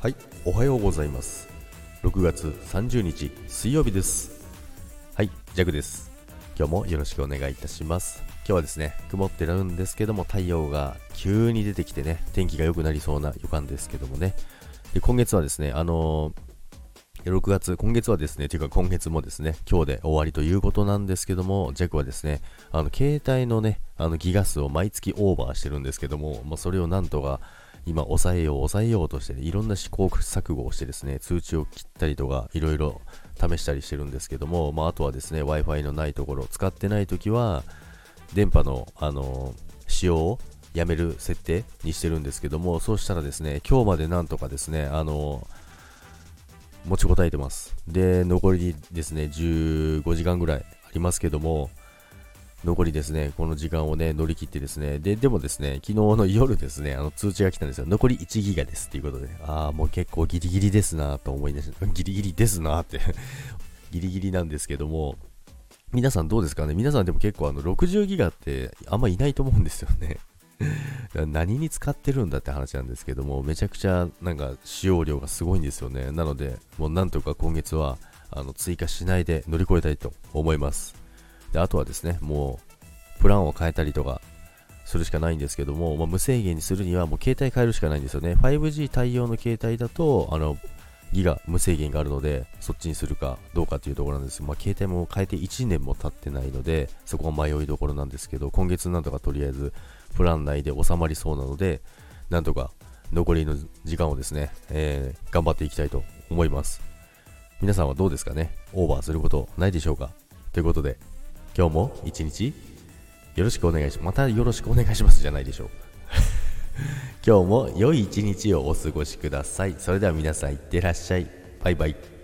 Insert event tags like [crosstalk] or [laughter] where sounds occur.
はいおはようございます。6月30日水曜日です。はいジャグです。今日もよろしくお願いいたします。今日はですね曇ってるんですけども太陽が急に出てきてね天気が良くなりそうな予感ですけどもね。で今月はですねあのー6月、今月はですね、というか今月もですね、今日で終わりということなんですけども、ジャックはですね、あの、携帯のね、あの、ギガ数を毎月オーバーしてるんですけども、まあ、それをなんとか、今、抑えよう、抑えようとして、いろんな試行錯誤をしてですね、通知を切ったりとか、いろいろ試したりしてるんですけども、まあ、あとはですね、Wi-Fi のないところ、使ってないときは、電波の、あの使用をやめる設定にしてるんですけども、そうしたらですね、今日までなんとかですね、あの持ちこたえてます。で、残りですね、15時間ぐらいありますけども、残りですね、この時間をね、乗り切ってですね、で、でもですね、昨日の夜ですね、あの通知が来たんですよ。残り1ギガです。っていうことで、ああ、もう結構ギリギリですなと思い出し [laughs] ギリギリですなって。[laughs] ギリギリなんですけども、皆さんどうですかね？皆さんでも結構あの60ギガってあんまいないと思うんですよね。[laughs] 何に使ってるんだって話なんですけども、めちゃくちゃなんか使用量がすごいんですよね。なので、もうなんとか今月はあの追加しないで乗り越えたいと思います。であとはですね、もうプランを変えたりとかするしかないんですけども、まあ、無制限にするにはもう携帯変えるしかないんですよね。5G 対応の携帯だと、あの、ギガ無制限があるので、そっちにするかどうかっていうところなんですまあ、携帯も変えて1年も経ってないので、そこは迷いどころなんですけど、今月なんとかとりあえずプラン内で収まりそうなので、なんとか残りの時間をですね、えー、頑張っていきたいと思います。皆さんはどうですかね？オーバーすることないでしょうか？ということで、今日も一日よろしくお願いします。またよろしくお願いしますじゃないでしょう。[laughs] 今日も良い一日をお過ごしください。それでは皆さんいってらっしゃい。バイバイ。